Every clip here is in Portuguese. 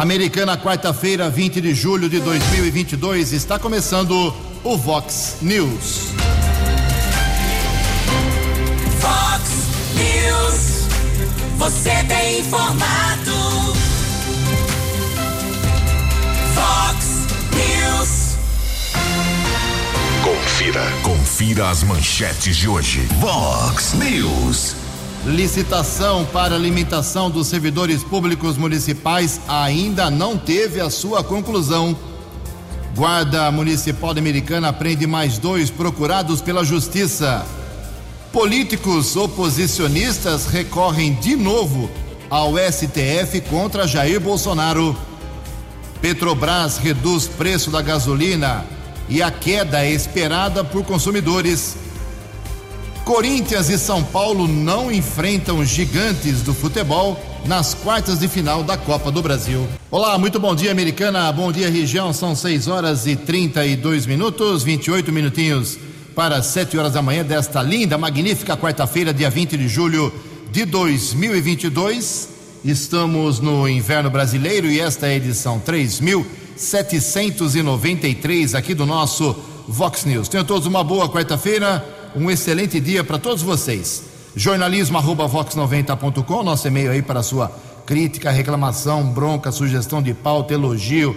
Americana, quarta-feira, 20 de julho de 2022, está começando o Vox News. Vox News. Você tem informado. Vox News. Confira. Confira as manchetes de hoje. Vox News. Licitação para limitação dos servidores públicos municipais ainda não teve a sua conclusão. Guarda Municipal Americana prende mais dois procurados pela Justiça. Políticos oposicionistas recorrem de novo ao STF contra Jair Bolsonaro. Petrobras reduz preço da gasolina e a queda é esperada por consumidores. Corinthians e São Paulo não enfrentam gigantes do futebol nas quartas de final da Copa do Brasil. Olá, muito bom dia, americana. Bom dia, região. São 6 horas e 32 minutos, 28 minutinhos para 7 horas da manhã desta linda, magnífica quarta-feira, dia 20 de julho de 2022. Estamos no inverno brasileiro e esta é a edição 3793 aqui do nosso Vox News. Tenham todos uma boa quarta-feira um excelente dia para todos vocês. Jornalismo@vox90.com, nosso e-mail aí para sua crítica, reclamação, bronca, sugestão de pauta, elogio,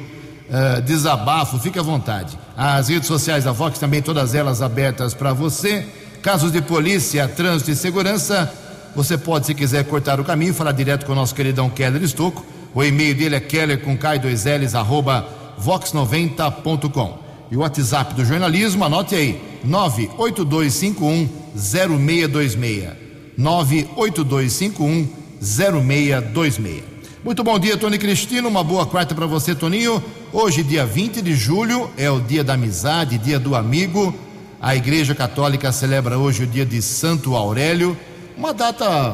uh, desabafo, fique à vontade. As redes sociais da Vox também todas elas abertas para você. Casos de polícia, trânsito e segurança, você pode, se quiser, cortar o caminho, falar direto com o nosso queridão Keller Estocco. O e-mail dele é keller com k 2 ls arroba vox90.com. E o WhatsApp do jornalismo, anote aí, 982510626. 982510626. Muito bom dia, Tony Cristino. Uma boa quarta para você, Toninho. Hoje, dia 20 de julho, é o dia da amizade, dia do amigo. A Igreja Católica celebra hoje o dia de Santo Aurélio, uma data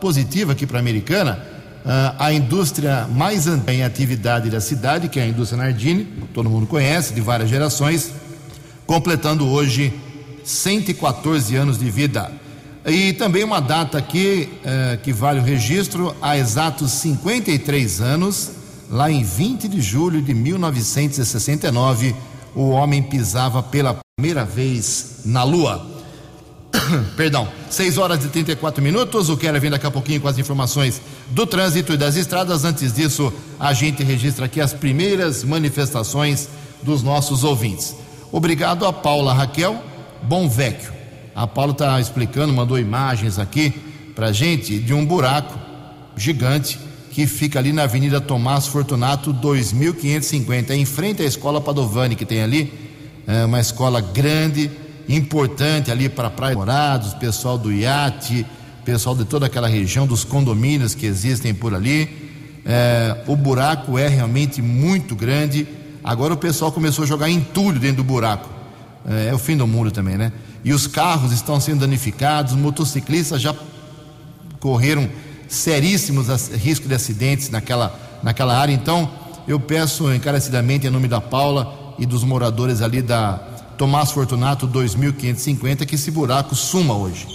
positiva aqui para a Americana. Uh, a indústria mais em atividade da cidade, que é a indústria Nardini, todo mundo conhece, de várias gerações, completando hoje 114 anos de vida. E também uma data aqui uh, que vale o registro, há exatos 53 anos, lá em 20 de julho de 1969, o homem pisava pela primeira vez na Lua. Perdão, 6 horas e 34 minutos. O Keller vem daqui a pouquinho com as informações do trânsito e das estradas. Antes disso, a gente registra aqui as primeiras manifestações dos nossos ouvintes. Obrigado a Paula Raquel Bonvecchio. A Paula está explicando, mandou imagens aqui para gente de um buraco gigante que fica ali na Avenida Tomás Fortunato 2550, em frente à Escola Padovani que tem ali, é uma escola grande importante ali para Praia Morados, pessoal do iate, pessoal de toda aquela região, dos condomínios que existem por ali. É, o buraco é realmente muito grande. Agora o pessoal começou a jogar entulho dentro do buraco. É, é o fim do mundo também, né? E os carros estão sendo danificados, motociclistas já correram seríssimos riscos de acidentes naquela, naquela área. Então, eu peço encarecidamente, em nome da Paula e dos moradores ali da, Tomás Fortunato 2550, que esse buraco suma hoje.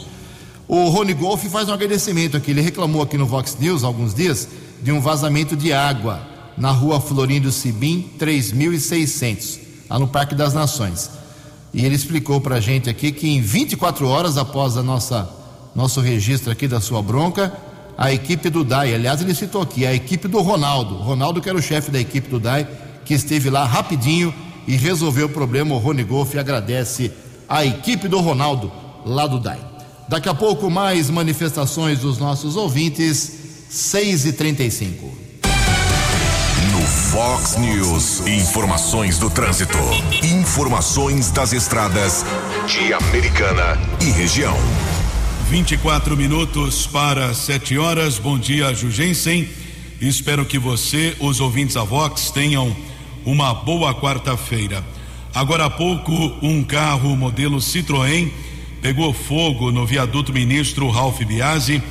O Rony Golf faz um agradecimento aqui. Ele reclamou aqui no Vox News há alguns dias de um vazamento de água na rua Florindo Sibim 3600, lá no Parque das Nações. E ele explicou para a gente aqui que em 24 horas após a nossa nosso registro aqui da sua bronca, a equipe do DAI, aliás, ele citou aqui, a equipe do Ronaldo, Ronaldo que era o chefe da equipe do DAI, que esteve lá rapidinho e resolveu o problema. O Rony Golf agradece a equipe do Ronaldo lá do DAI. Daqui a pouco mais manifestações dos nossos ouvintes, 6 e 35 No Fox News, informações do trânsito, informações das estradas de Americana e região. 24 minutos para 7 horas. Bom dia, Jugensen. Espero que você, os ouvintes da Vox, tenham uma boa quarta-feira. Agora há pouco, um carro modelo Citroën pegou fogo no viaduto Ministro Ralph Biasi,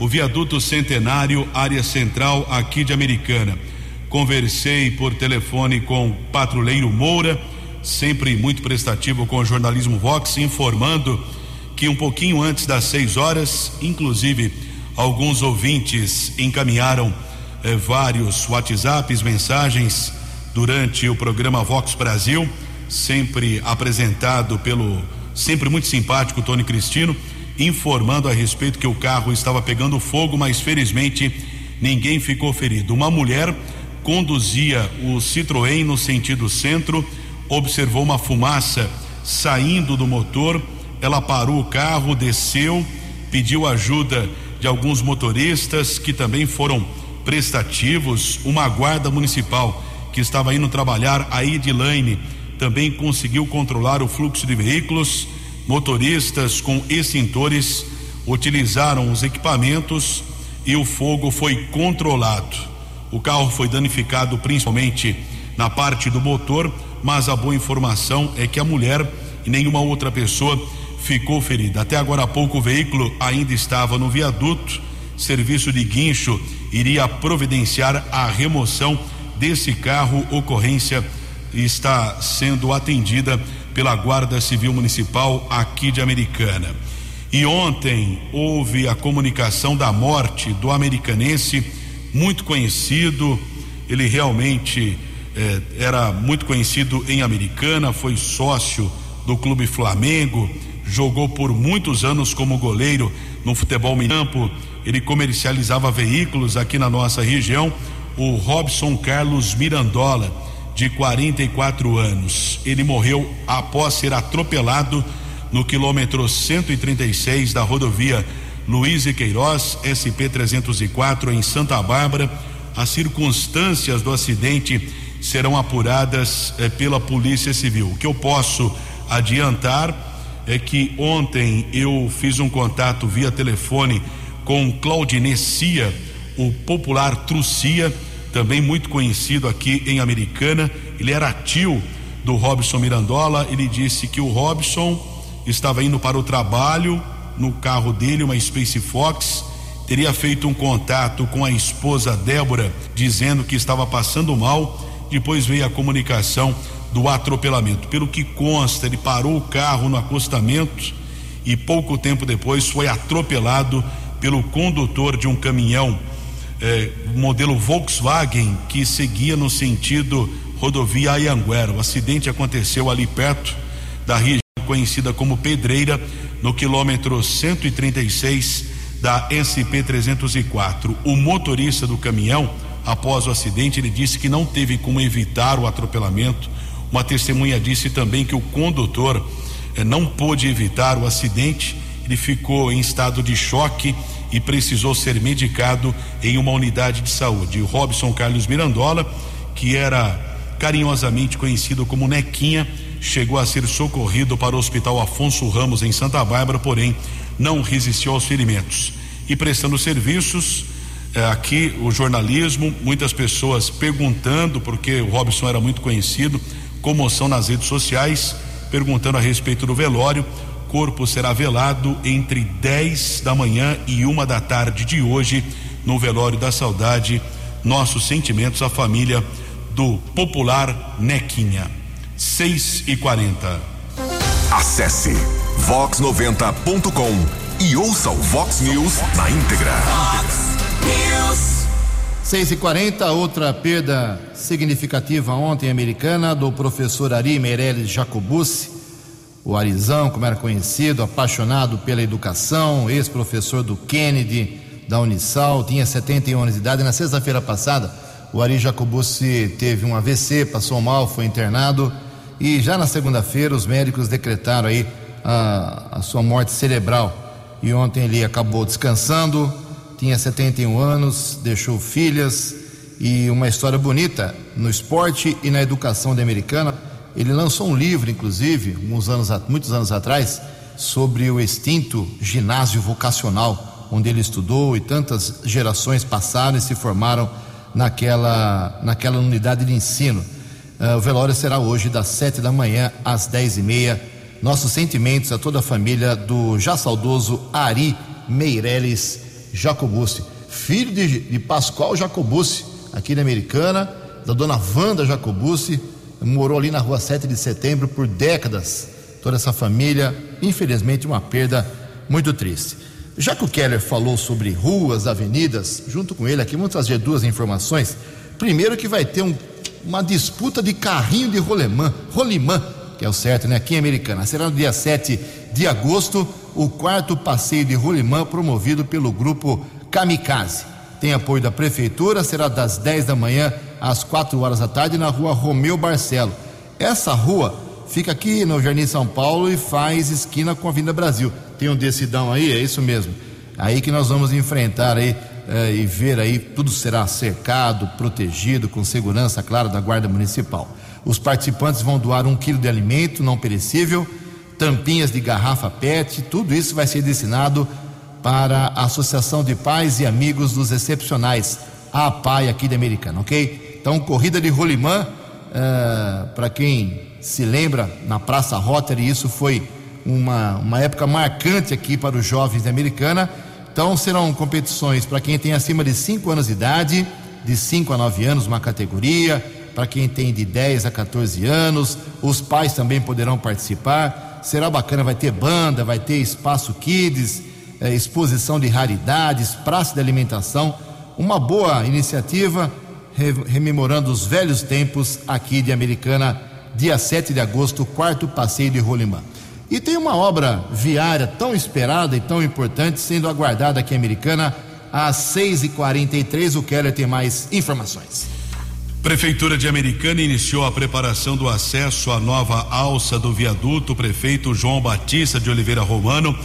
o viaduto Centenário, área central aqui de Americana. Conversei por telefone com o patrulheiro Moura, sempre muito prestativo com o jornalismo Vox, informando que um pouquinho antes das seis horas, inclusive alguns ouvintes encaminharam eh, vários WhatsApps, mensagens durante o programa Vox Brasil, sempre apresentado pelo sempre muito simpático Tony Cristino, informando a respeito que o carro estava pegando fogo, mas felizmente ninguém ficou ferido. Uma mulher conduzia o Citroën no sentido centro, observou uma fumaça saindo do motor, ela parou o carro, desceu, pediu ajuda de alguns motoristas que também foram prestativos, uma guarda municipal que estava indo trabalhar, a Edilane, também conseguiu controlar o fluxo de veículos. Motoristas com extintores utilizaram os equipamentos e o fogo foi controlado. O carro foi danificado principalmente na parte do motor, mas a boa informação é que a mulher e nenhuma outra pessoa ficou ferida. Até agora há pouco o veículo ainda estava no viaduto. Serviço de guincho iria providenciar a remoção desse carro. Ocorrência está sendo atendida pela Guarda Civil Municipal aqui de Americana. E ontem houve a comunicação da morte do americanense, muito conhecido, ele realmente eh, era muito conhecido em Americana, foi sócio do Clube Flamengo, jogou por muitos anos como goleiro no futebol mirampo, ele comercializava veículos aqui na nossa região, o Robson Carlos Mirandola, de 44 anos. Ele morreu após ser atropelado no quilômetro 136 da rodovia Luiz e Queiroz, SP 304, em Santa Bárbara. As circunstâncias do acidente serão apuradas eh, pela Polícia Civil. O que eu posso adiantar é que ontem eu fiz um contato via telefone com Claudinecia, o popular Trucia também muito conhecido aqui em Americana. Ele era tio do Robson Mirandola. Ele disse que o Robson estava indo para o trabalho no carro dele, uma Space Fox. Teria feito um contato com a esposa Débora, dizendo que estava passando mal. Depois veio a comunicação do atropelamento. Pelo que consta, ele parou o carro no acostamento e pouco tempo depois foi atropelado pelo condutor de um caminhão eh, modelo Volkswagen que seguia no sentido rodovia Ayanguera. O acidente aconteceu ali perto da região conhecida como Pedreira, no quilômetro 136 da SP 304. O motorista do caminhão, após o acidente, ele disse que não teve como evitar o atropelamento. Uma testemunha disse também que o condutor eh, não pôde evitar o acidente, ele ficou em estado de choque e precisou ser medicado em uma unidade de saúde. O Robson Carlos Mirandola, que era carinhosamente conhecido como Nequinha, chegou a ser socorrido para o Hospital Afonso Ramos em Santa Bárbara, porém não resistiu aos ferimentos. E prestando serviços, eh, aqui o jornalismo, muitas pessoas perguntando, porque o Robson era muito conhecido, comoção nas redes sociais, perguntando a respeito do velório corpo será velado entre 10 da manhã e uma da tarde de hoje no velório da saudade. Nossos sentimentos à família do popular Nequinha. 6 e 40 Acesse vox90.com e ouça o Vox News na íntegra. News. 6 e 40 outra perda significativa ontem americana do professor Ari Meirelles Jacobucci o Arizão, como era conhecido, apaixonado pela educação, ex-professor do Kennedy, da Unisal, tinha 71 anos de idade. Na sexta-feira passada, o Ari Jacobucci teve um AVC, passou mal, foi internado. E já na segunda-feira, os médicos decretaram aí a, a sua morte cerebral. E ontem ele acabou descansando, tinha 71 anos, deixou filhas e uma história bonita no esporte e na educação da americana ele lançou um livro, inclusive, uns anos, muitos anos atrás, sobre o extinto ginásio vocacional, onde ele estudou e tantas gerações passaram e se formaram naquela, naquela unidade de ensino. Uh, o velório será hoje das sete da manhã às dez e meia. Nossos sentimentos a toda a família do já saudoso Ari Meireles Jacobucci, filho de, de Pascoal Jacobucci, aqui na Americana, da dona Wanda Jacobucci, morou ali na rua 7 de setembro por décadas. Toda essa família, infelizmente, uma perda muito triste. Já que o Keller falou sobre ruas, avenidas, junto com ele aqui, vamos trazer duas informações. Primeiro que vai ter um, uma disputa de carrinho de rolemã, rolimã, que é o certo, né? Aqui em Americana. Será no dia 7 de agosto, o quarto passeio de rolimã promovido pelo grupo Kamikaze. Tem apoio da prefeitura, será das 10 da manhã às 4 horas da tarde na rua Romeu Barcelo. Essa rua fica aqui no Jardim São Paulo e faz esquina com a Avenida Brasil. Tem um decidão aí, é isso mesmo. Aí que nós vamos enfrentar aí eh, e ver aí, tudo será cercado, protegido, com segurança, claro, da Guarda Municipal. Os participantes vão doar um quilo de alimento não perecível, tampinhas de garrafa PET, tudo isso vai ser destinado para a Associação de Pais e Amigos dos Excepcionais, a APAI aqui de Americana, ok? Então, corrida de rolimã, uh, para quem se lembra, na Praça Rotary, isso foi uma, uma época marcante aqui para os jovens de Americana. Então, serão competições para quem tem acima de 5 anos de idade, de 5 a 9 anos, uma categoria, para quem tem de 10 a 14 anos, os pais também poderão participar. Será bacana, vai ter banda, vai ter espaço kids é, exposição de raridades, praça de alimentação, uma boa iniciativa, re, rememorando os velhos tempos aqui de Americana, dia 7 de agosto, quarto passeio de Rolimã. E tem uma obra viária tão esperada e tão importante sendo aguardada aqui em Americana às 6h43. O Keller tem mais informações. Prefeitura de Americana iniciou a preparação do acesso à nova alça do viaduto. Prefeito João Batista de Oliveira Romano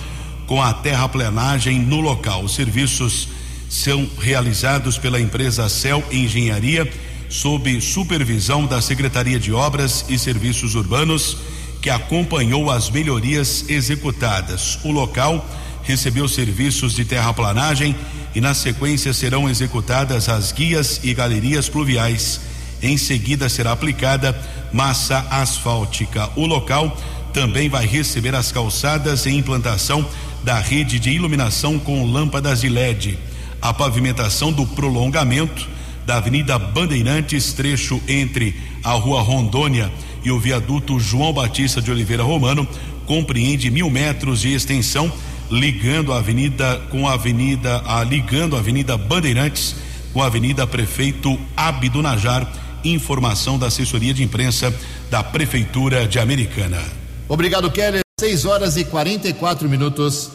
com a terraplenagem no local. Os serviços são realizados pela empresa Cel Engenharia, sob supervisão da Secretaria de Obras e Serviços Urbanos, que acompanhou as melhorias executadas. O local recebeu serviços de terraplanagem e, na sequência, serão executadas as guias e galerias pluviais. Em seguida, será aplicada massa asfáltica. O local também vai receber as calçadas em implantação da rede de iluminação com lâmpadas de LED, a pavimentação do prolongamento da Avenida Bandeirantes, trecho entre a Rua Rondônia e o viaduto João Batista de Oliveira Romano, compreende mil metros de extensão, ligando a avenida com a avenida, a, ligando a Avenida Bandeirantes com a Avenida Prefeito Abdo Najar. Informação da assessoria de imprensa da Prefeitura de Americana. Obrigado, Keller. 6 horas e 44 minutos.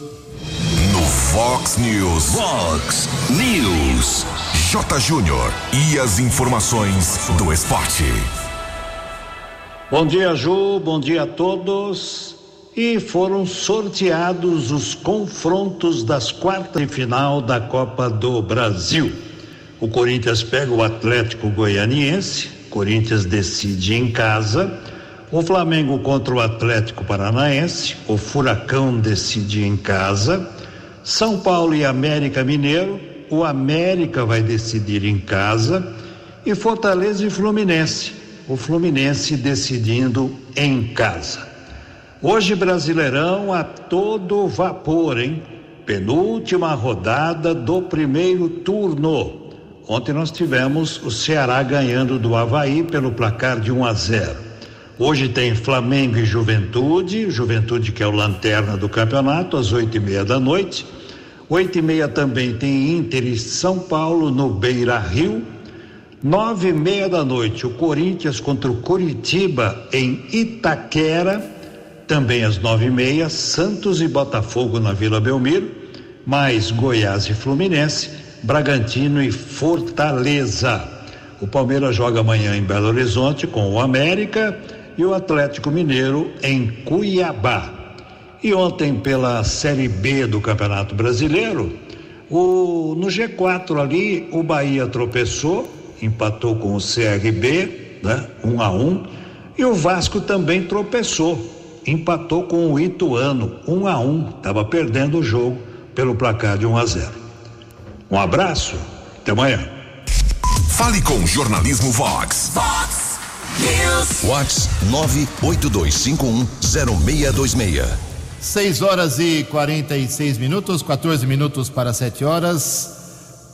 No Fox News. Fox News. J. Júnior. E as informações do esporte. Bom dia, Ju. Bom dia a todos. E foram sorteados os confrontos das quartas de final da Copa do Brasil. O Corinthians pega o Atlético Goianiense. Corinthians decide em casa. O Flamengo contra o Atlético Paranaense, o Furacão decide em casa. São Paulo e América Mineiro, o América vai decidir em casa. E Fortaleza e Fluminense, o Fluminense decidindo em casa. Hoje, Brasileirão a todo vapor, hein? Penúltima rodada do primeiro turno. Ontem nós tivemos o Ceará ganhando do Havaí pelo placar de 1 a 0. Hoje tem Flamengo e Juventude, Juventude que é o lanterna do campeonato, às oito e meia da noite. Oito e meia também tem Inter e São Paulo no Beira Rio. Nove e meia da noite, o Corinthians contra o Coritiba em Itaquera. Também às nove e meia, Santos e Botafogo na Vila Belmiro. Mais Goiás e Fluminense, Bragantino e Fortaleza. O Palmeiras joga amanhã em Belo Horizonte com o América e o Atlético Mineiro em Cuiabá. E ontem, pela Série B do Campeonato Brasileiro, o, no G4 ali, o Bahia tropeçou, empatou com o CRB, né? Um a um, e o Vasco também tropeçou, empatou com o Ituano, um a um, estava perdendo o jogo pelo placar de 1 a 0. Um abraço, até amanhã. Fale com o Jornalismo Vox. Fox News. Vox 982510626. 6 horas e 46 minutos, 14 minutos para 7 horas.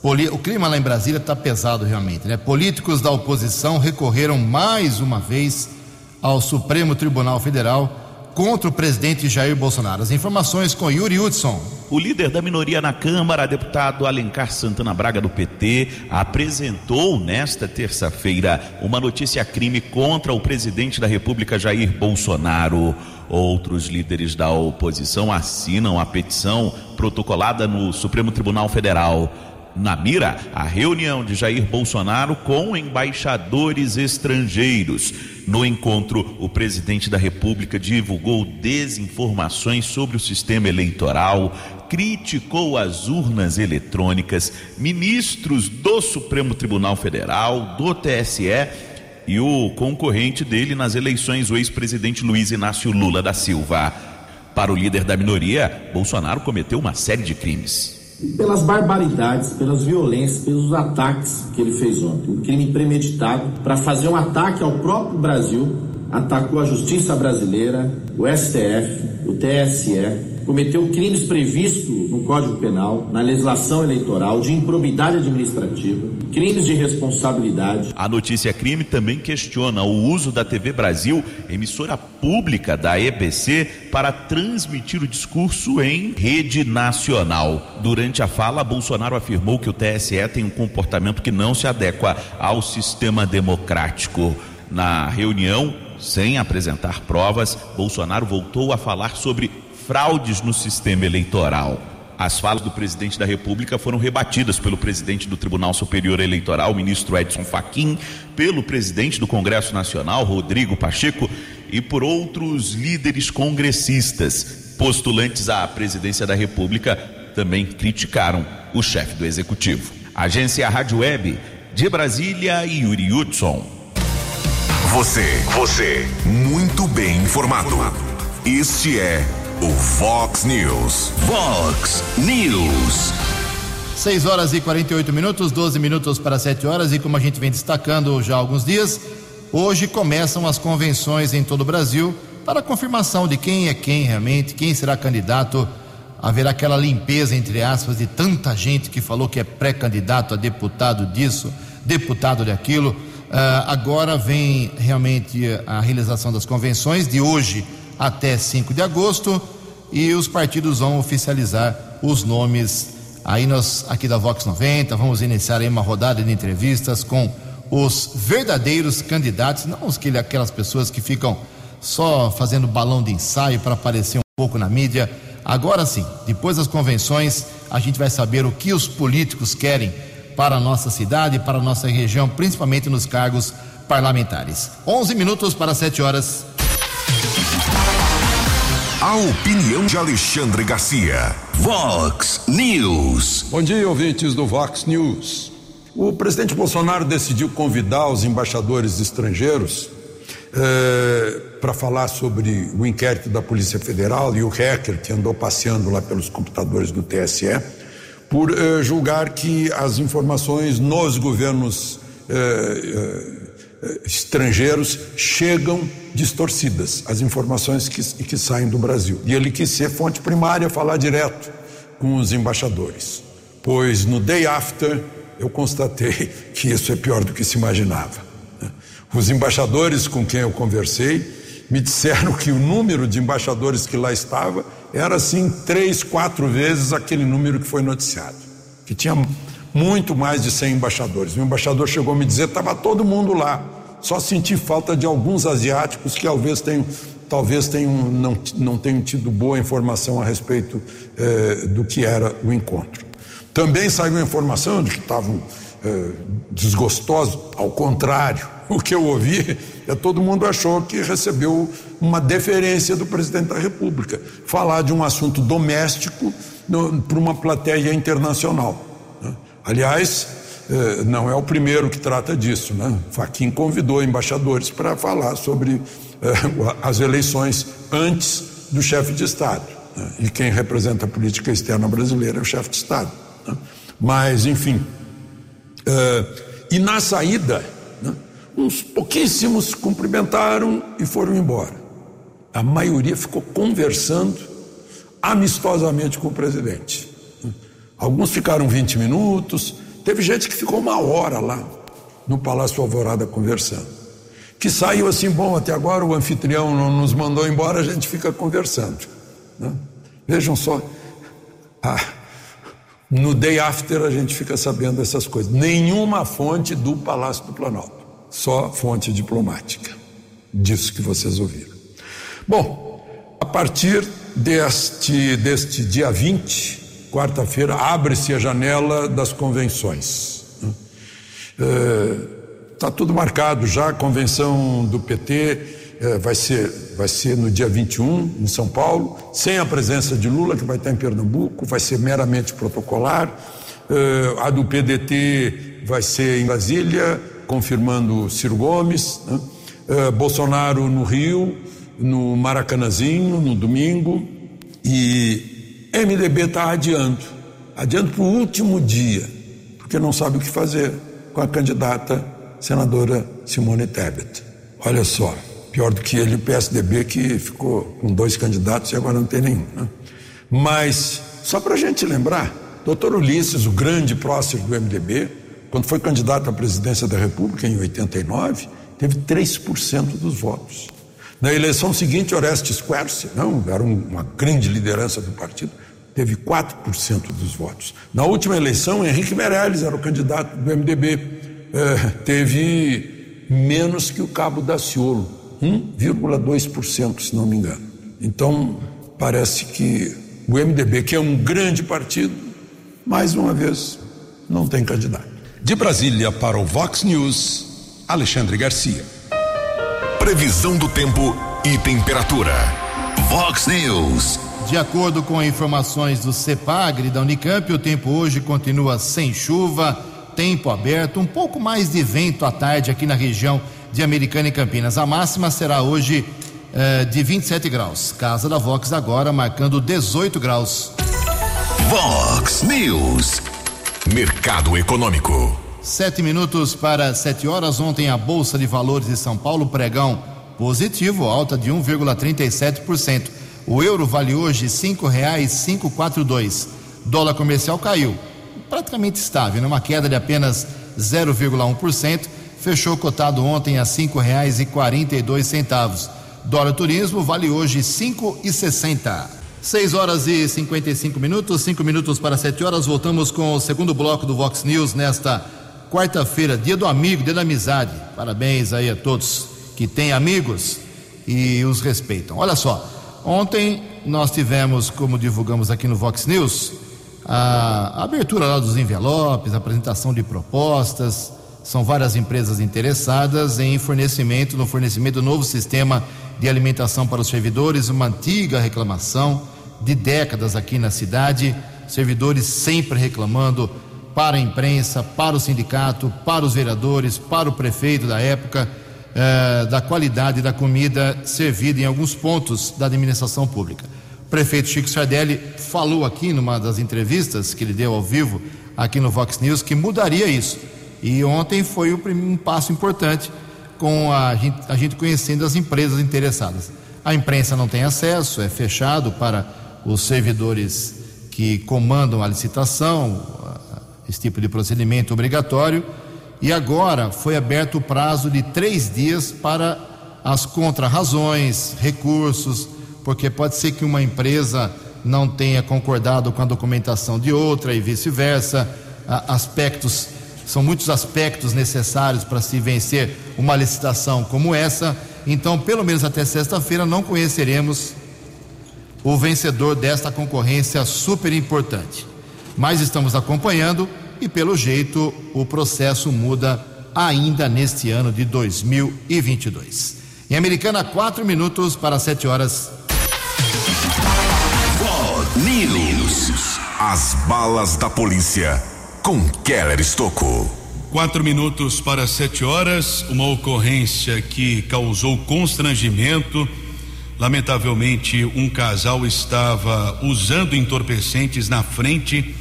O clima lá em Brasília está pesado realmente, né? Políticos da oposição recorreram mais uma vez ao Supremo Tribunal Federal contra o presidente Jair Bolsonaro. As informações com Yuri Hudson. O líder da minoria na Câmara, deputado Alencar Santana Braga do PT, apresentou nesta terça-feira uma notícia crime contra o presidente da República Jair Bolsonaro. Outros líderes da oposição assinam a petição protocolada no Supremo Tribunal Federal. Na mira, a reunião de Jair Bolsonaro com embaixadores estrangeiros. No encontro, o presidente da República divulgou desinformações sobre o sistema eleitoral, criticou as urnas eletrônicas, ministros do Supremo Tribunal Federal, do TSE e o concorrente dele nas eleições, o ex-presidente Luiz Inácio Lula da Silva. Para o líder da minoria, Bolsonaro cometeu uma série de crimes. Pelas barbaridades, pelas violências, pelos ataques que ele fez ontem. Um crime premeditado para fazer um ataque ao próprio Brasil. Atacou a justiça brasileira, o STF, o TSE, cometeu crimes previstos no Código Penal, na legislação eleitoral, de improbidade administrativa, crimes de responsabilidade. A notícia crime também questiona o uso da TV Brasil, emissora pública da EBC, para transmitir o discurso em rede nacional. Durante a fala, Bolsonaro afirmou que o TSE tem um comportamento que não se adequa ao sistema democrático. Na reunião, sem apresentar provas, Bolsonaro voltou a falar sobre fraudes no sistema eleitoral. As falas do presidente da República foram rebatidas pelo presidente do Tribunal Superior Eleitoral, ministro Edson Fachin, pelo presidente do Congresso Nacional, Rodrigo Pacheco, e por outros líderes congressistas. Postulantes à presidência da República também criticaram o chefe do executivo. Agência Rádio Web de Brasília, Yuri Hudson. Você, você, muito bem informado. Este é o Fox News. Fox News. 6 horas e 48 minutos, 12 minutos para 7 horas, e como a gente vem destacando já há alguns dias, hoje começam as convenções em todo o Brasil para a confirmação de quem é quem realmente, quem será candidato. Haverá aquela limpeza, entre aspas, de tanta gente que falou que é pré-candidato a deputado disso, deputado daquilo. Uh, agora vem realmente a realização das convenções de hoje até 5 de agosto e os partidos vão oficializar os nomes. Aí nós, aqui da Vox 90, vamos iniciar aí uma rodada de entrevistas com os verdadeiros candidatos, não os, aquelas pessoas que ficam só fazendo balão de ensaio para aparecer um pouco na mídia. Agora sim, depois das convenções, a gente vai saber o que os políticos querem para a nossa cidade, para a nossa região, principalmente nos cargos parlamentares. 11 minutos para 7 horas. A opinião de Alexandre Garcia. Vox News. Bom dia, ouvintes do Vox News. O presidente Bolsonaro decidiu convidar os embaixadores estrangeiros eh, para falar sobre o inquérito da Polícia Federal e o hacker que andou passeando lá pelos computadores do TSE, por eh, julgar que as informações nos governos eh, estrangeiros chegam distorcidas, as informações que, que saem do Brasil. E ele quis ser fonte primária, falar direto com os embaixadores. Pois no day after eu constatei que isso é pior do que se imaginava. Né? Os embaixadores com quem eu conversei me disseram que o número de embaixadores que lá estava era assim três, quatro vezes aquele número que foi noticiado. Que tinha muito mais de 100 embaixadores. O embaixador chegou a me dizer: estava todo mundo lá. Só senti falta de alguns asiáticos que talvez tenham, talvez tenham, não, não tenham tido boa informação a respeito eh, do que era o encontro. Também saiu informação de que estavam eh, desgostosos, ao contrário, o que eu ouvi é todo mundo achou que recebeu uma deferência do presidente da República, falar de um assunto doméstico para uma plateia internacional. Aliás, eh, não é o primeiro que trata disso. Né? Faquim convidou embaixadores para falar sobre eh, as eleições antes do chefe de Estado. Né? E quem representa a política externa brasileira é o chefe de Estado. Né? Mas, enfim. Eh, e na saída, né, uns pouquíssimos cumprimentaram e foram embora. A maioria ficou conversando amistosamente com o presidente. Alguns ficaram 20 minutos, Teve gente que ficou uma hora lá no Palácio Alvorada conversando. Que saiu assim, bom, até agora o anfitrião não nos mandou embora, a gente fica conversando. Né? Vejam só, Ah, no day after a gente fica sabendo essas coisas. Nenhuma fonte do Palácio do Planalto, só fonte diplomática. Disso que vocês ouviram. Bom, a partir deste, deste dia 20, quarta-feira, abre-se a janela das convenções. Está é, tudo marcado já, a convenção do PT é, vai, ser, vai ser no dia 21, em São Paulo, sem a presença de Lula, que vai estar em Pernambuco, vai ser meramente protocolar. É, a do PDT vai ser em Brasília, confirmando Ciro Gomes. Né? Bolsonaro no Rio, no Maracanãzinho, no domingo, e MDB está adiando, adiando para o último dia, porque não sabe o que fazer com a candidata senadora Simone Tebet. Olha só, pior do que ele, o PSDB, que ficou com dois candidatos e agora não tem nenhum. Né? Mas, só para a gente lembrar, doutor Ulisses, o grande prócer do MDB, quando foi candidato à presidência da República em 89, teve 3% dos votos. Na eleição seguinte, Orestes Quercia, não, era uma grande liderança do partido, teve 4% dos votos. Na última eleição, Henrique Meirelles era o candidato do MDB, é, teve menos que o Cabo Daciolo, 1,2%, se não me engano. Então, parece que o MDB, que é um grande partido, mais uma vez, não tem candidato. De Brasília para o Vox News, Alexandre Garcia. Previsão do tempo e temperatura. Vox News. De acordo com informações do CEPAGRE da Unicamp, o tempo hoje continua sem chuva, tempo aberto, um pouco mais de vento à tarde aqui na região de Americana e Campinas. A máxima será hoje eh, de 27 graus. Casa da Vox agora marcando 18 graus. Vox News. Mercado Econômico. Sete minutos para sete horas. Ontem a Bolsa de Valores de São Paulo pregão positivo, alta de 1,37%. O euro vale hoje cinco reais cinco quatro dois. Dólar comercial caiu, praticamente estável, numa queda de apenas 0,1%. Fechou cotado ontem a cinco reais e quarenta e dois centavos. Dólar turismo vale hoje cinco e sessenta. Seis horas e 55 minutos, cinco minutos para sete horas. Voltamos com o segundo bloco do Vox News nesta quarta-feira, dia do amigo, dia da amizade. Parabéns aí a todos que têm amigos e os respeitam. Olha só, ontem nós tivemos, como divulgamos aqui no Vox News, a abertura dos envelopes, apresentação de propostas. São várias empresas interessadas em fornecimento, no fornecimento do novo sistema de alimentação para os servidores, uma antiga reclamação de décadas aqui na cidade, servidores sempre reclamando para a imprensa, para o sindicato, para os vereadores, para o prefeito da época, eh, da qualidade da comida servida em alguns pontos da administração pública. O prefeito Chico Sardelli falou aqui numa das entrevistas que ele deu ao vivo aqui no Vox News que mudaria isso. E ontem foi um passo importante com a gente, a gente conhecendo as empresas interessadas. A imprensa não tem acesso, é fechado para os servidores que comandam a licitação, esse tipo de procedimento obrigatório. E agora foi aberto o prazo de três dias para as contrarrazões, recursos, porque pode ser que uma empresa não tenha concordado com a documentação de outra e vice-versa. Aspectos, são muitos aspectos necessários para se vencer uma licitação como essa. Então, pelo menos até sexta-feira, não conheceremos o vencedor desta concorrência super importante. Mas estamos acompanhando e, pelo jeito, o processo muda ainda neste ano de 2022. Em Americana, quatro minutos para sete horas. News. As balas da polícia com Keller Estocou. Quatro minutos para sete horas, uma ocorrência que causou constrangimento. Lamentavelmente, um casal estava usando entorpecentes na frente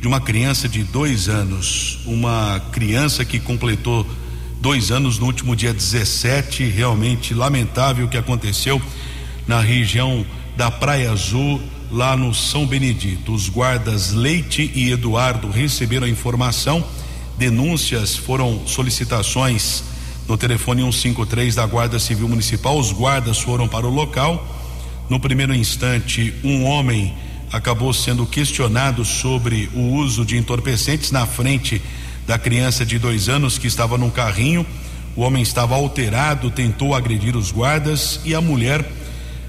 de uma criança de dois anos, uma criança que completou dois anos no último dia 17. Realmente lamentável o que aconteceu na região da Praia Azul, lá no São Benedito. Os guardas Leite e Eduardo receberam a informação, denúncias foram solicitações no telefone 153 da Guarda Civil Municipal. Os guardas foram para o local. No primeiro instante, um homem acabou sendo questionado sobre o uso de entorpecentes na frente da criança de dois anos que estava num carrinho. O homem estava alterado, tentou agredir os guardas e a mulher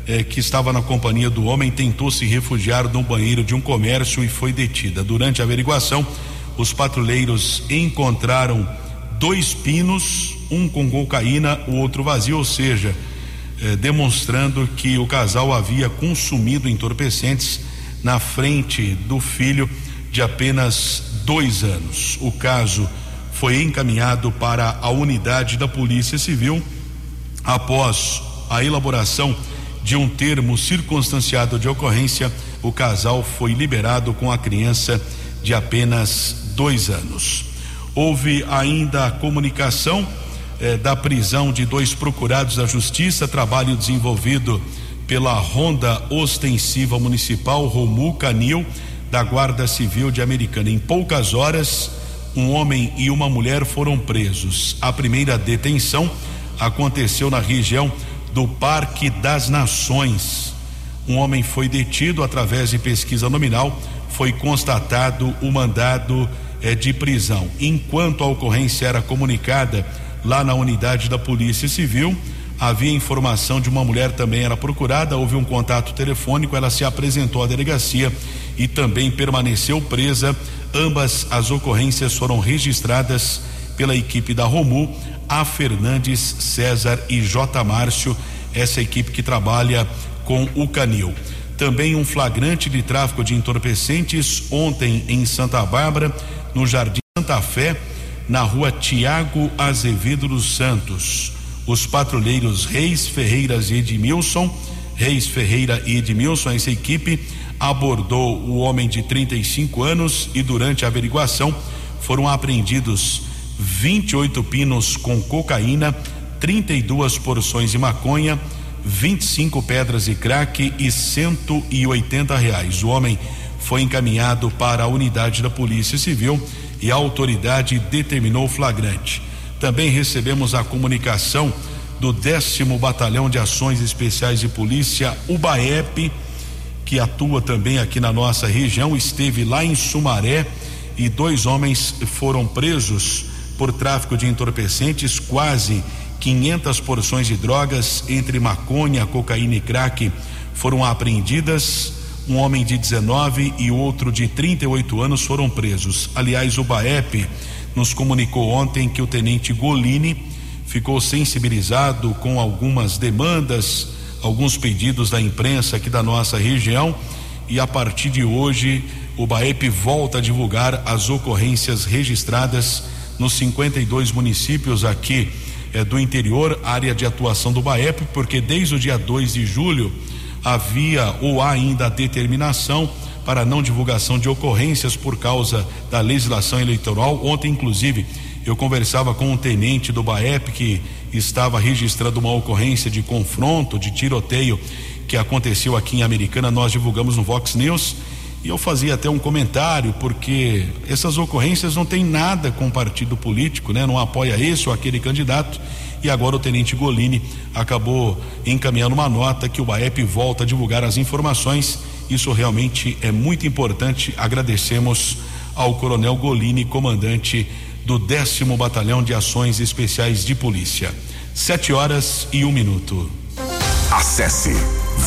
eh, que estava na companhia do homem tentou se refugiar no banheiro de um comércio e foi detida. Durante a averiguação, os patrulheiros encontraram dois pinos, um com cocaína, o outro vazio, ou seja, eh, demonstrando que o casal havia consumido entorpecentes na frente do filho de apenas dois anos. O caso foi encaminhado para a unidade da Polícia Civil após a elaboração de um termo circunstanciado de ocorrência. O casal foi liberado com a criança de apenas dois anos. Houve ainda a comunicação eh, da prisão de dois procurados da Justiça, trabalho desenvolvido pela Ronda Ostensiva Municipal Romu Canil da Guarda Civil de Americana. Em poucas horas, um homem e uma mulher foram presos. A primeira detenção aconteceu na região do Parque das Nações. Um homem foi detido através de pesquisa nominal, foi constatado o mandado eh, de prisão. Enquanto a ocorrência era comunicada lá na unidade da Polícia Civil, havia informação de uma mulher também era procurada, houve um contato telefônico, ela se apresentou à delegacia e também permaneceu presa. Ambas as ocorrências foram registradas pela equipe da Romu, A Fernandes, César e J. Márcio, essa equipe que trabalha com o Canil. Também um flagrante de tráfico de entorpecentes ontem em Santa Bárbara, no Jardim Santa Fé, na rua Tiago Azevedo dos Santos. Os patrulheiros Reis Ferreiras e Edmilson, Reis Ferreira e Edmilson, essa equipe abordou o homem de 35 anos e durante a averiguação foram apreendidos 28 pinos com cocaína, 32 porções de maconha, 25 pedras de crack e 180 reais. O homem foi encaminhado para a unidade da Polícia Civil e a autoridade determinou flagrante. Também recebemos a comunicação do décimo Batalhão de Ações Especiais de Polícia, UBAEP, que atua também aqui na nossa região, esteve lá em Sumaré e dois homens foram presos por tráfico de entorpecentes, quase 500 porções de drogas entre maconha, cocaína e crack foram apreendidas. Um homem de 19 e outro de 38 anos foram presos. Aliás, o BAEP nos comunicou ontem que o tenente Golini ficou sensibilizado com algumas demandas alguns pedidos da imprensa aqui da nossa região. E a partir de hoje o BAEP volta a divulgar as ocorrências registradas nos 52 municípios aqui eh, do interior, área de atuação do BAEP, porque desde o dia 2 de julho havia ou há ainda a determinação para não divulgação de ocorrências por causa da legislação eleitoral. Ontem, inclusive, eu conversava com um tenente do BAEP que estava registrando uma ocorrência de confronto, de tiroteio que aconteceu aqui em Americana, nós divulgamos no Vox News. E eu fazia até um comentário, porque essas ocorrências não tem nada com partido político, né? Não apoia esse ou aquele candidato. E agora o tenente Golini acabou encaminhando uma nota que o BAEP volta a divulgar as informações. Isso realmente é muito importante. Agradecemos ao Coronel Golini, comandante do décimo Batalhão de Ações Especiais de Polícia. Sete horas e um minuto. Acesse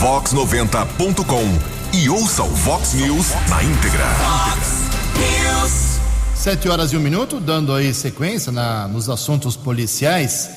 vox90.com e ouça o Vox News na íntegra. News. Sete horas e um minuto, dando aí sequência na, nos assuntos policiais.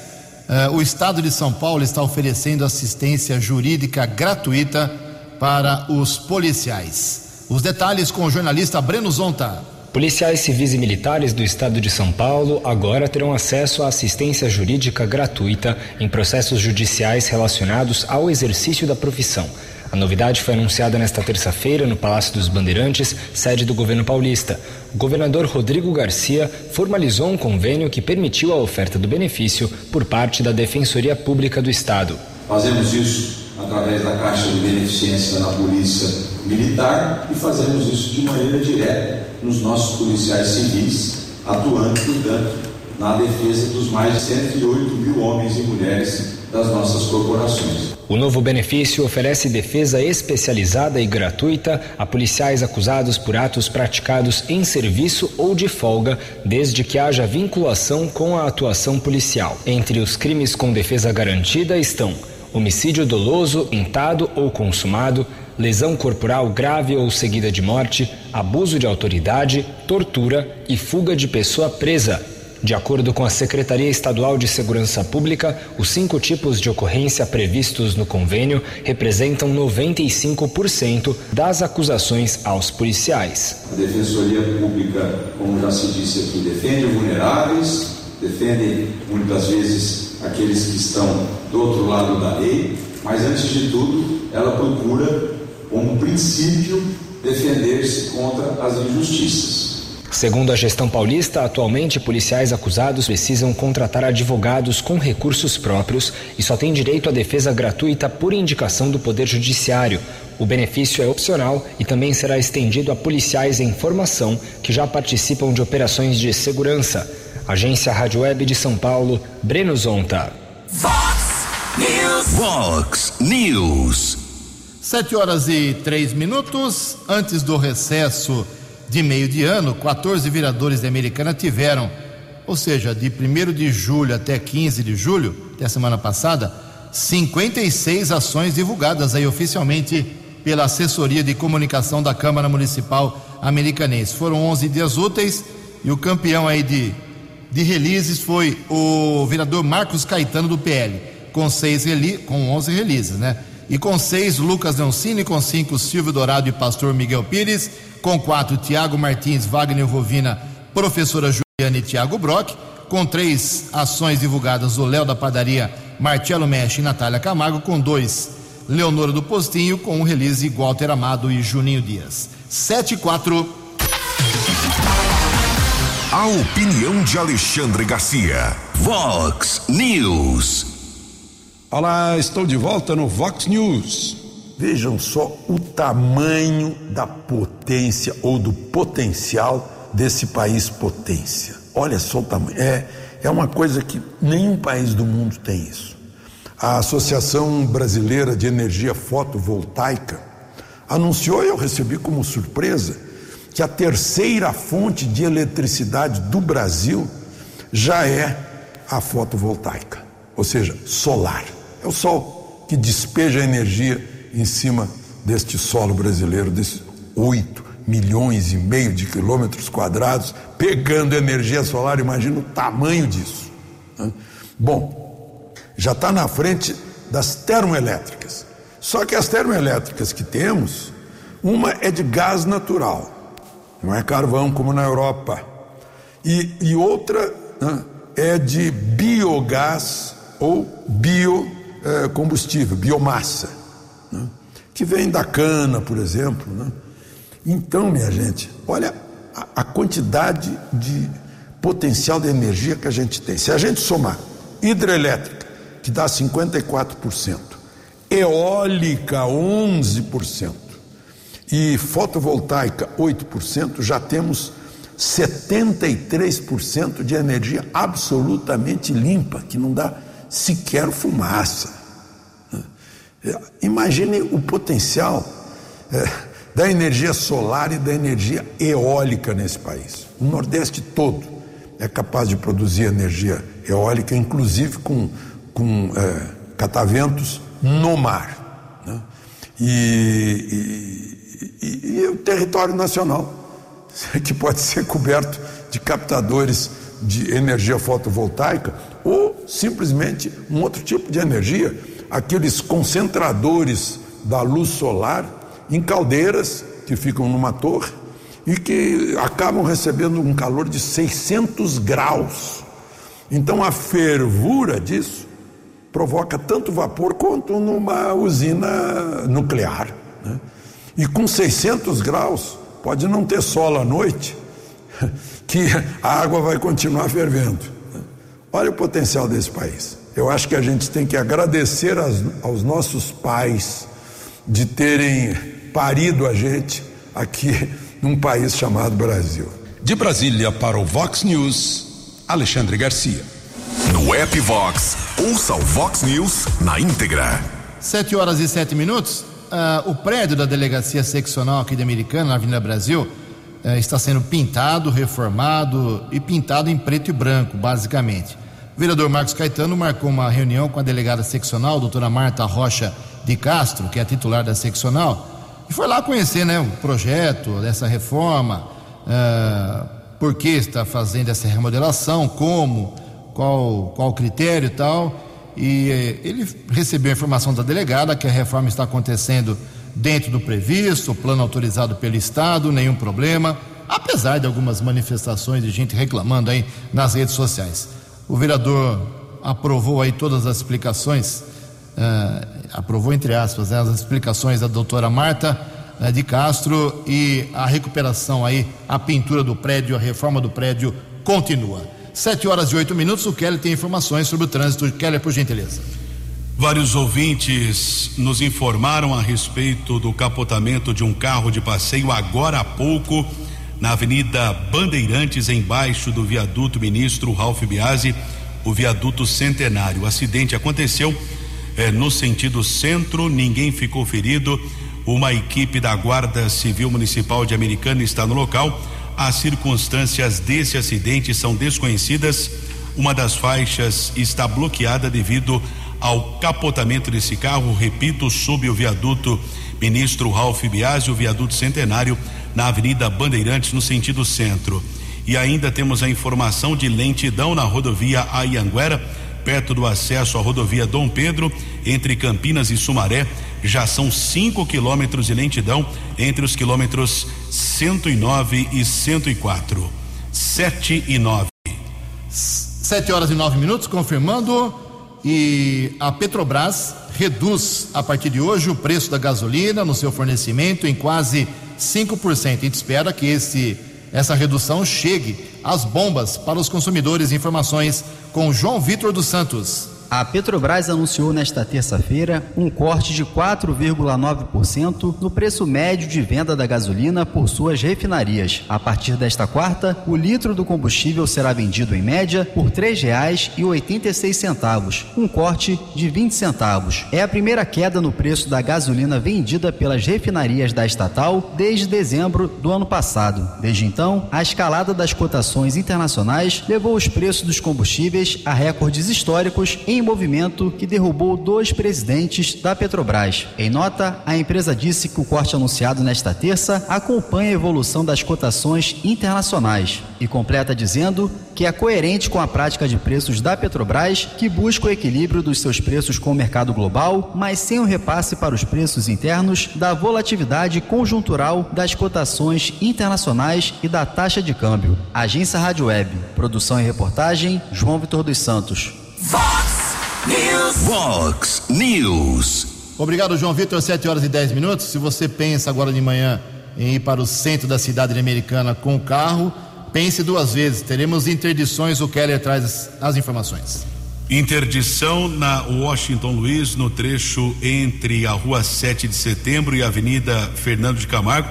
Uh, o Estado de São Paulo está oferecendo assistência jurídica gratuita para os policiais. Os detalhes com o jornalista Breno Zonta. Policiais civis e militares do estado de São Paulo agora terão acesso à assistência jurídica gratuita em processos judiciais relacionados ao exercício da profissão. A novidade foi anunciada nesta terça-feira no Palácio dos Bandeirantes, sede do governo paulista. O governador Rodrigo Garcia formalizou um convênio que permitiu a oferta do benefício por parte da Defensoria Pública do Estado. Fazemos isso através da Caixa de Beneficência da Polícia Militar e fazemos isso de maneira direta nos nossos policiais civis, atuando, portanto, na defesa dos mais de 108 mil homens e mulheres das nossas corporações. O novo benefício oferece defesa especializada e gratuita a policiais acusados por atos praticados em serviço ou de folga, desde que haja vinculação com a atuação policial. Entre os crimes com defesa garantida estão homicídio doloso, intado ou consumado, lesão corporal grave ou seguida de morte, abuso de autoridade, tortura e fuga de pessoa presa de acordo com a Secretaria Estadual de Segurança Pública, os cinco tipos de ocorrência previstos no convênio representam 95% das acusações aos policiais. A Defensoria Pública, como já se disse aqui, defende vulneráveis, defende muitas vezes aqueles que estão do outro lado da lei, mas antes de tudo, ela procura, como princípio, defender-se contra as injustiças. Segundo a gestão paulista, atualmente policiais acusados precisam contratar advogados com recursos próprios e só têm direito à defesa gratuita por indicação do Poder Judiciário. O benefício é opcional e também será estendido a policiais em formação que já participam de operações de segurança. Agência Rádio Web de São Paulo, Breno Zonta. Fox News. Fox News. Sete horas e três minutos antes do recesso de meio de ano, 14 vereadores da Americana tiveram, ou seja, de 1 de julho até 15 de julho, até a semana passada, 56 ações divulgadas aí oficialmente pela assessoria de comunicação da Câmara Municipal Americanense. Foram 11 dias úteis e o campeão aí de, de releases foi o vereador Marcos Caetano do PL, com seis com 11 releases, né? E com seis, Lucas Leoncini, com cinco, Silvio Dourado e Pastor Miguel Pires, com quatro, Tiago Martins, Wagner Rovina, professora Juliana e Tiago Brock, com três ações divulgadas, o Léo da Padaria, Marcelo Mexe e Natália Camargo, com dois, Leonora do Postinho, com um release Walter Amado e Juninho Dias. Sete e quatro. A opinião de Alexandre Garcia. Vox News. Olá, estou de volta no Vox News. Vejam só o tamanho da potência ou do potencial desse país potência. Olha só o tamanho. É, é uma coisa que nenhum país do mundo tem isso. A Associação Brasileira de Energia Fotovoltaica anunciou, e eu recebi como surpresa, que a terceira fonte de eletricidade do Brasil já é a fotovoltaica, ou seja, solar. É o sol que despeja energia em cima deste solo brasileiro, desses 8 milhões e meio de quilômetros quadrados, pegando energia solar. Imagina o tamanho disso. Né? Bom, já está na frente das termoelétricas. Só que as termoelétricas que temos, uma é de gás natural, não é carvão como na Europa, e, e outra né, é de biogás ou bio é, combustível, biomassa, né? que vem da cana, por exemplo. Né? Então, minha gente, olha a, a quantidade de potencial de energia que a gente tem. Se a gente somar hidrelétrica, que dá 54%, eólica 11% e fotovoltaica 8%, já temos 73% de energia absolutamente limpa, que não dá sequer fumaça. Imagine o potencial é, da energia solar e da energia eólica nesse país. O Nordeste todo é capaz de produzir energia eólica, inclusive com, com é, cataventos no mar. Né? E, e, e, o território nacional, que pode ser coberto de captadores de energia fotovoltaica ou simplesmente um outro tipo de energia aqueles concentradores da luz solar em caldeiras que ficam numa torre e que acabam recebendo um calor de 600 graus. Então a fervura disso provoca tanto vapor quanto numa usina nuclear. Né? E com 600 graus, pode não ter sol à noite, que a água vai continuar fervendo. Olha o potencial desse país. Eu acho que a gente tem que agradecer aos, aos nossos pais de terem parido a gente aqui num país chamado Brasil. De Brasília para o Vox News, Alexandre Garcia. No app Vox, ouça o Vox News na íntegra. 7 horas e 7 minutos. Uh, o prédio da delegacia seccional aqui de Americana, na Avenida Brasil, uh, está sendo pintado, reformado e pintado em preto e branco, basicamente. O vereador Marcos Caetano marcou uma reunião com a delegada seccional, doutora Marta Rocha de Castro, que é a titular da seccional, e foi lá conhecer né, o projeto dessa reforma, uh, por que está fazendo essa remodelação, como, qual, qual critério e tal. E eh, ele recebeu a informação da delegada que a reforma está acontecendo dentro do previsto, o plano autorizado pelo Estado, nenhum problema, apesar de algumas manifestações de gente reclamando aí nas redes sociais. O vereador aprovou aí todas as explicações, uh, aprovou entre aspas, né, as explicações da doutora Marta uh, de Castro e a recuperação aí, a pintura do prédio, a reforma do prédio continua. Sete horas e oito minutos, o Keller tem informações sobre o trânsito. Keller, por gentileza. Vários ouvintes nos informaram a respeito do capotamento de um carro de passeio agora há pouco na Avenida Bandeirantes, embaixo do viaduto Ministro Ralph Biasi, o viaduto Centenário. O acidente aconteceu eh, no sentido centro, ninguém ficou ferido. Uma equipe da Guarda Civil Municipal de Americana está no local. As circunstâncias desse acidente são desconhecidas. Uma das faixas está bloqueada devido ao capotamento desse carro, repito, sob o viaduto Ministro Ralph Biasi, o viaduto Centenário na Avenida Bandeirantes, no sentido centro. E ainda temos a informação de lentidão na rodovia Ayanguera, perto do acesso à rodovia Dom Pedro, entre Campinas e Sumaré. Já são 5 quilômetros de lentidão entre os quilômetros 109 e 104. 7 e 9. 7 horas e 9 minutos, confirmando. E a Petrobras reduz a partir de hoje o preço da gasolina no seu fornecimento em quase 5%. A gente espera que esse, essa redução chegue às bombas para os consumidores. Informações com João Vitor dos Santos. A Petrobras anunciou nesta terça-feira um corte de 4,9% no preço médio de venda da gasolina por suas refinarias. A partir desta quarta, o litro do combustível será vendido em média por R$ 3,86, um corte de 20 centavos. É a primeira queda no preço da gasolina vendida pelas refinarias da estatal desde dezembro do ano passado. Desde então, a escalada das cotações internacionais levou os preços dos combustíveis a recordes históricos em movimento que derrubou dois presidentes da Petrobras. Em nota, a empresa disse que o corte anunciado nesta terça acompanha a evolução das cotações internacionais e completa dizendo que é coerente com a prática de preços da Petrobras, que busca o equilíbrio dos seus preços com o mercado global, mas sem o repasse para os preços internos da volatilidade conjuntural das cotações internacionais e da taxa de câmbio. Agência Rádio Web, produção e reportagem João Vitor dos Santos. Fox News. Fox News. Obrigado, João Vitor. 7 horas e 10 minutos. Se você pensa agora de manhã em ir para o centro da cidade americana com o carro, pense duas vezes. Teremos interdições. O Keller traz as, as informações. Interdição na Washington Luiz, no trecho entre a rua 7 de setembro e a Avenida Fernando de Camargo.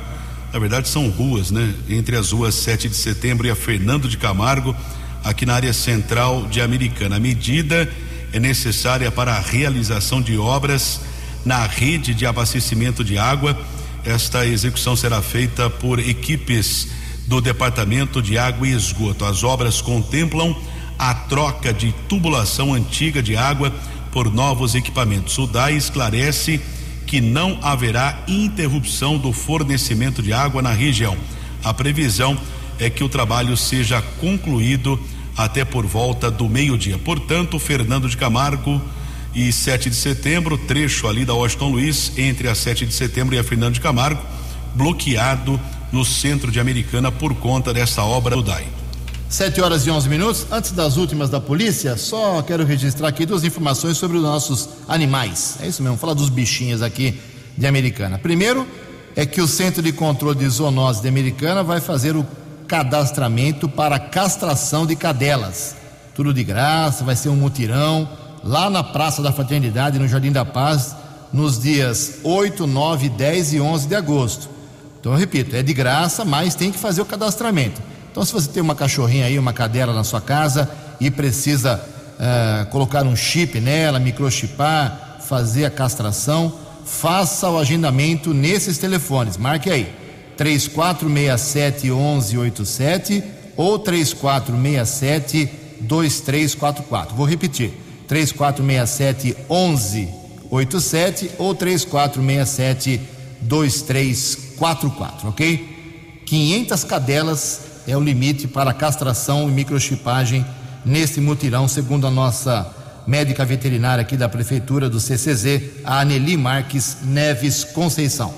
Na verdade, são ruas, né? Entre as ruas 7 de setembro e a Fernando de Camargo, aqui na área central de Americana. A medida é necessária para a realização de obras na rede de abastecimento de água. Esta execução será feita por equipes do Departamento de Água e Esgoto. As obras contemplam a troca de tubulação antiga de água por novos equipamentos. O DAI esclarece que não haverá interrupção do fornecimento de água na região. A previsão é que o trabalho seja concluído até por volta do meio-dia. Portanto, Fernando de Camargo e 7 de setembro, trecho ali da Washington Luiz, entre a 7 de setembro e a Fernando de Camargo, bloqueado no centro de Americana por conta dessa obra do DAI. 7 horas e 11 minutos. Antes das últimas da polícia, só quero registrar aqui duas informações sobre os nossos animais. É isso mesmo, falar dos bichinhos aqui de Americana. Primeiro, é que o Centro de Controle de Zoonose de Americana vai fazer o cadastramento para castração de cadelas. Tudo de graça, vai ser um mutirão lá na Praça da Fraternidade, no Jardim da Paz, nos dias 8, 9, 10 e 11 de agosto. Então, eu repito, é de graça, mas tem que fazer o cadastramento. Então, se você tem uma cachorrinha aí, uma cadela na sua casa e precisa uh, colocar um chip nela, microchipar, fazer a castração, faça o agendamento nesses telefones. Marque aí: 3467 1187 ou 3467 2344. Vou repetir: 3467 1187 ou 3467 2344, ok? 500 cadelas é o limite para castração e microchipagem neste mutirão, segundo a nossa médica veterinária aqui da prefeitura do CCZ, a Aneli Marques Neves Conceição.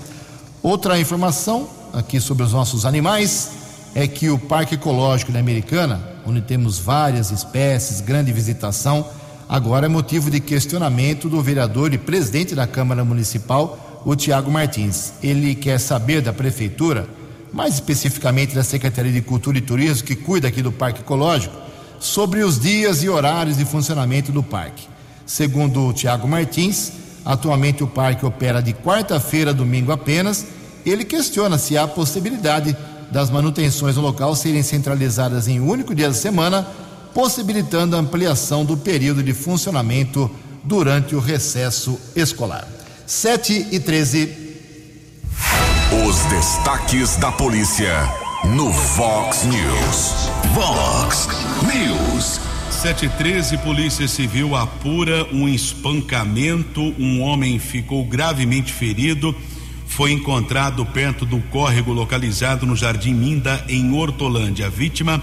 Outra informação aqui sobre os nossos animais é que o Parque Ecológico da Americana, onde temos várias espécies, grande visitação, agora é motivo de questionamento do vereador e presidente da Câmara Municipal, o Tiago Martins. Ele quer saber da prefeitura, mais especificamente da Secretaria de Cultura e Turismo, que cuida aqui do Parque Ecológico, sobre os dias e horários de funcionamento do parque. Segundo o Tiago Martins, atualmente o parque opera de quarta-feira a domingo apenas. Ele questiona se há possibilidade das manutenções no local serem centralizadas em um único dia da semana, possibilitando a ampliação do período de funcionamento durante o recesso escolar. 7 e 13. Os destaques da polícia no Vox News. Vox News. 713 Polícia Civil apura um espancamento. Um homem ficou gravemente ferido foi encontrado perto do córrego localizado no Jardim Minda, em Hortolândia. A vítima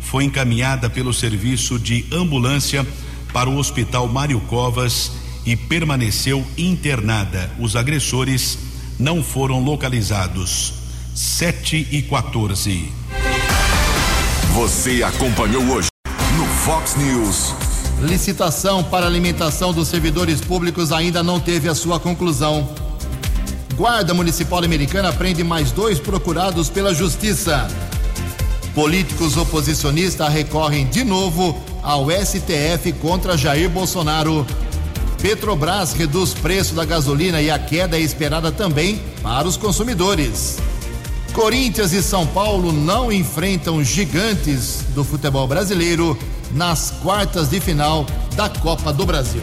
foi encaminhada pelo serviço de ambulância para o Hospital Mário Covas e permaneceu internada. Os agressores não foram localizados. 7 e 14. Você acompanhou hoje no Fox News. Licitação para alimentação dos servidores públicos ainda não teve a sua conclusão. Guarda Municipal Americana prende mais dois procurados pela Justiça. Políticos oposicionistas recorrem de novo ao STF contra Jair Bolsonaro. Petrobras reduz preço da gasolina e a queda é esperada também para os consumidores. Corinthians e São Paulo não enfrentam gigantes do futebol brasileiro nas quartas de final da Copa do Brasil.